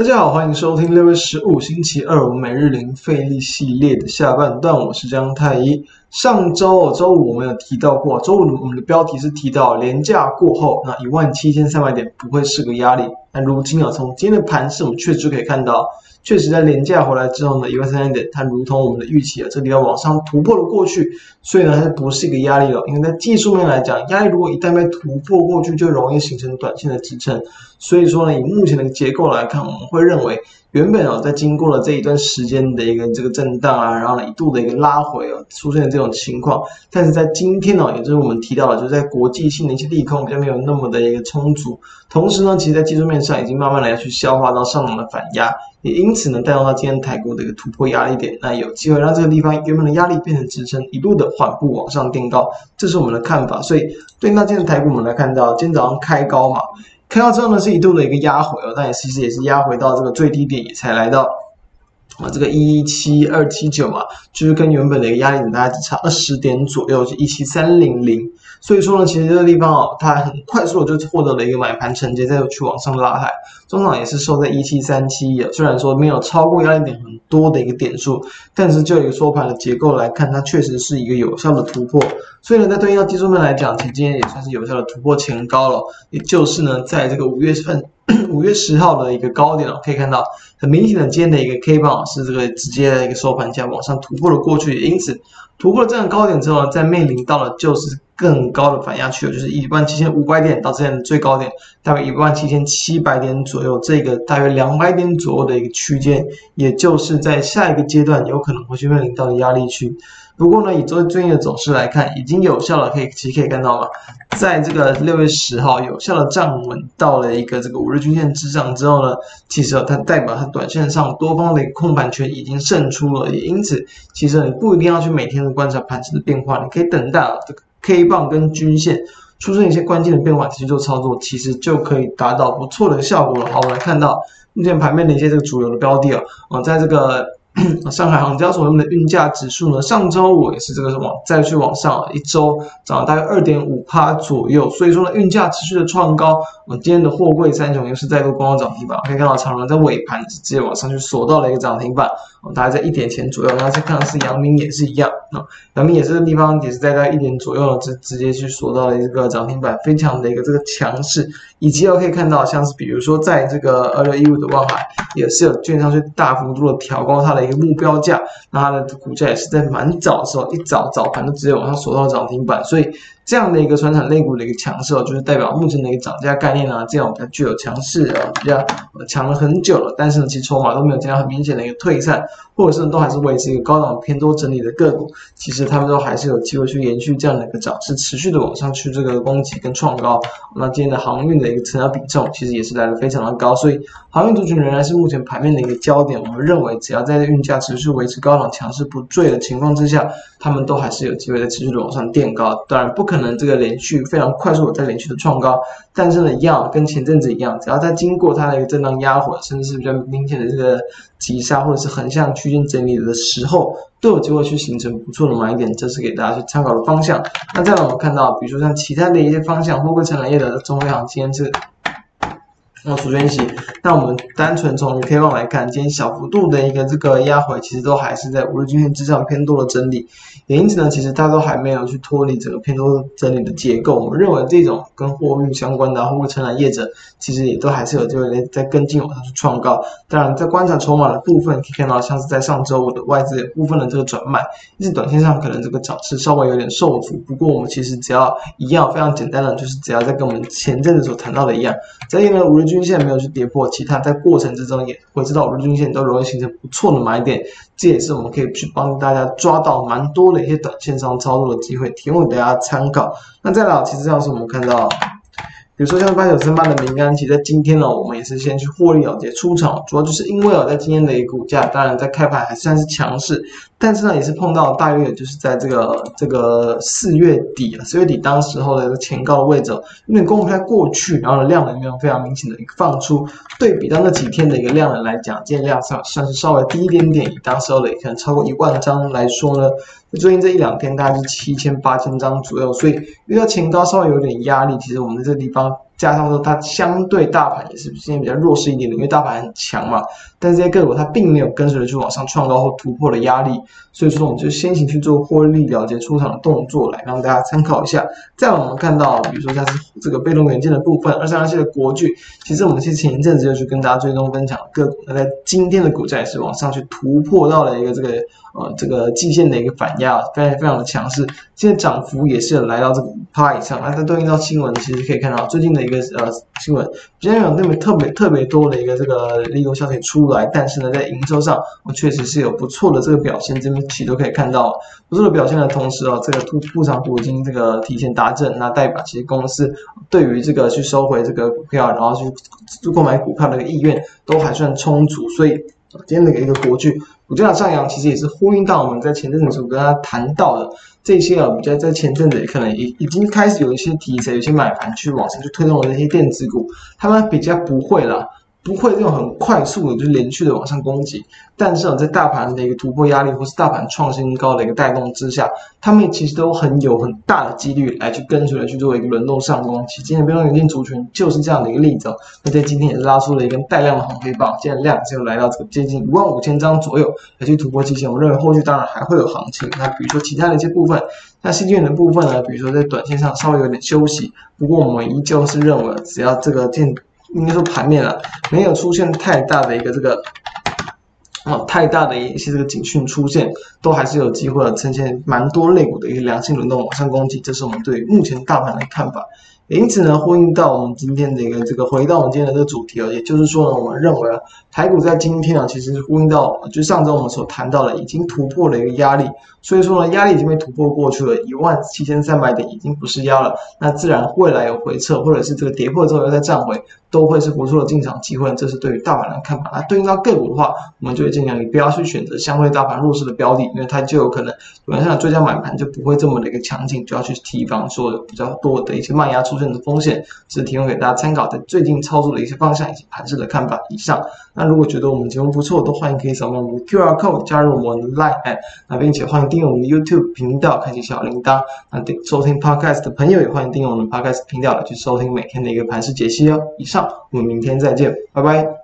大家好，欢迎收听六月十五星期二我们每日零费力系列的下半段，我是江太一。上周周五我们有提到过，周五我们的标题是提到连假过后，那一万七千三百点不会是个压力。那如今啊，从今天的盘势，我们确实可以看到。确实，在连假回来之后呢，一万三千点，它如同我们的预期啊，这个地方往上突破了过去，所以呢，它不是一个压力了。因为在技术面来讲，压力如果一旦被突破过去，就容易形成短线的支撑。所以说呢，以目前的结构来看，我们会认为。原本哦，在经过了这一段时间的一个这个震荡啊，然后一度的一个拉回哦，出现这种情况，但是在今天哦，也就是我们提到的，就是在国际性的一些利空比较没有那么的一个充足，同时呢，其实在技术面上已经慢慢的要去消化到上涨的反压，也因此呢，带动到今天台股的一个突破压力点，那有机会让这个地方原本的压力变成支撑，一路的缓步往上垫高，这是我们的看法。所以对那今天的台股，我们来看到今天早上开高嘛。看到之后呢，是一度的一个压回哦，但也其实也是压回到这个最低点，也才来到啊这个一七二七九嘛，就是跟原本的一个压力点大概只差二十点左右，是一七三零零。所以说呢，其实这个地方哦，它很快速的就获得了一个买盘承接，再去往上拉抬，中场也是收在一七三七一，虽然说没有超过压力点很多的一个点数，但是就一个收盘的结构来看，它确实是一个有效的突破。所以呢，在对应到技术面来讲，其实今天也算是有效的突破前高了，也就是呢，在这个五月份 五月十号的一个高点哦，可以看到很明显的今天的一个 K 棒是这个直接的一个收盘价往上突破了过去，因此突破了这样高点之后呢，在面临到了就是。更高的反压区，就是一万七千五百点到之前的最高点，大概一万七千七百点左右，这个大约两百点左右的一个区间，也就是在下一个阶段有可能会去面临到的压力区。不过呢，以作为最近的走势来看，已经有效了，可以其实可以看到嘛，在这个六月十号有效的站稳到了一个这个五日均线之上之后呢，其实它代表它短线上多方的一个控盘权已经胜出了，也因此其实你不一定要去每天的观察盘势的变化，你可以等待这个。K 棒跟均线出现一些关键的变化，其实做操作，其实就可以达到不错的效果了。好，我们来看到目前盘面的一些这个主流的标的啊，啊，在这个。上海航交所他们的运价指数呢，上周五也是这个往再去往上，一周涨了大概二点五趴左右。所以说呢，运价持续的创高。我今天的货柜三雄又是再度攻到涨停板，可以看到长荣在尾盘直接往上去锁到了一个涨停板，大概在一点钱左右。然后再看的是阳明也是一样，啊，阳明也是这个地方也是在在一点左右，直直接去锁到了一个涨停板，非常的一个这个强势。以及我可以看到，像是比如说在这个二六一五的万海，也是有券商去大幅度的调高它的。一个目标价，那它的股价也是在蛮早的时候，一早早盘就直接往上锁到涨停板，所以这样的一个传产类股的一个强势，就是代表目前的一个涨价概念啊，这样比较具有强势啊，比较强了很久了，但是呢，其实筹码都没有见到很明显的一个退散，或者是都还是维持一个高档偏多整理的个股，其实他们都还是有机会去延续这样的一个涨势，持续的往上去这个攻击跟创高。那今天的航运的一个成交比重，其实也是来的非常的高，所以航运族群仍然是目前盘面的一个焦点。我们认为，只要在运价持续维持高档强势不坠的情况之下，他们都还是有机会在持续的往上垫高。当然，不可能这个连续非常快速的在连续的创高，但是呢，一样跟前阵子一样，只要在经过它的一个震荡压回，甚至是比较明显的这个急杀或者是横向区间整理的时候，都有机会去形成不错的买点。这是给大家去参考的方向。那再来我们看到，比如说像其他的一些方向，货柜承揽业的中微行今天是。那除权息，那我们单纯从 K 棒来看，今天小幅度的一个这个压回，其实都还是在五日均线之上偏多的整理，也因此呢，其实它都还没有去脱离整个偏多整理的结构。我们认为这种跟货运相关的货柜承揽业者，其实也都还是有机会在跟进往上去创高。当然，在观察筹码的部分，可以看到像是在上周五的外资部分的这个转卖，一直短线上可能这个涨势稍微有点受阻。不过我们其实只要一样非常简单的，就是只要在跟我们前阵子所谈到的一样，在因为五日均线没有去跌破，其他在过程之中也会知道五日均线都容易形成不错的买点，这也是我们可以去帮大家抓到蛮多的一些短线上操作的机会，提供给大家参考。那再来，其实像是我们看到。比如说像八九三八的明安，其在今天呢，我们也是先去获利了结出场，主要就是因为啊，在今天的一个股价，当然在开盘还算是强势，但是呢，也是碰到大约就是在这个这个四月底啊，四月底当时候的一个前高的位置，因为攻不开过去，然后量能没有非常明显的一个放出，对比到那几天的一个量能来讲，今天量算算是稍微低一点点，以当时候的可能超过一万张来说呢。最近这一两天大概是七千八千张左右，所以遇到前高稍微有点压力，其实我们在这个地方加上说它相对大盘也是今天比较弱势一点的，因为大盘很强嘛。但是这些个股它并没有跟随着去往上创高或突破的压力，所以说我们就先行去做获利了结出场的动作来让大家参考一下。再我们看到，比如说像是这个被动元件的部分，二三二七的国巨，其实我们其实前一阵子就去跟大家追踪分享个股，那在今天的股价也是往上去突破到了一个这个。呃，这个季线的一个反压非常非常的强势，现在涨幅也是来到这个五趴以上。那它对应到新闻，其实可以看到最近的一一个呃新闻，今天有那么特别特别多的一个这个利多消息出来，但是呢，在营收上，我确实是有不错的这个表现，这边其实都可以看到不错的表现的同时啊，这个突入场股已经这个提前达阵，那代表其实公司对于这个去收回这个股票，然后去购买股票的一个意愿都还算充足，所以。今天的一个国剧股价上扬，其实也是呼应到我们在前阵子跟大家谈到的这些啊，比较在前阵子也可能已已经开始有一些题材，有些买盘去往上去推动的那些电子股，他们比较不会了。不会这种很快速的，就连续的往上攻击，但是在大盘的一个突破压力，或是大盘创新高的一个带动之下，他们其实都很有很大的几率来去跟随来去做一个轮动上攻。其实今天被动元件族群就是这样的一个例子，那在今天也是拉出了一根带量的红黑棒，现在量就来到这个接近一万五千张左右，来去突破期限。我认为后续当然还会有行情。那比如说其他的一些部分，那新建的部分呢，比如说在短线上稍微有点休息，不过我们依旧是认为，只要这个建应该说盘面啊，没有出现太大的一个这个，哦，太大的一些这个警讯出现，都还是有机会呈现蛮多类股的一个良性轮动往上攻击，这是我们对目前大盘的看法。因此呢，呼应到我们今天的一个这个，回到我们今天的这个主题啊，也就是说呢，我们认为啊，台股在今天啊，其实呼应到，就上周我们所谈到的，已经突破了一个压力，所以说呢，压力已经被突破过去了，一万七千三百点已经不是压了，那自然未来有回撤，或者是这个跌破之后又再站回，都会是不错的进场机会，这是对于大盘的看法。那对应到个股的话，我们就会尽量你不要去选择相对大盘弱势的标的，因为它就有可能晚上追加买盘就不会这么的一个强劲，就要去提防说比较多的一些卖压出现的风险，是提供给大家参考的最近操作的一些方向以及盘势的看法。以上，那如果觉得我们节目不错，都欢迎可以扫描我们的 QR code 加入我们的 Line 那并且欢迎订阅我们的 YouTube 频道，开启小铃铛。那收听 Podcast 的朋友也欢迎订阅我们 Podcast 频道来去收听每天的一个盘势解析哦。以上上，我们明天再见，拜拜。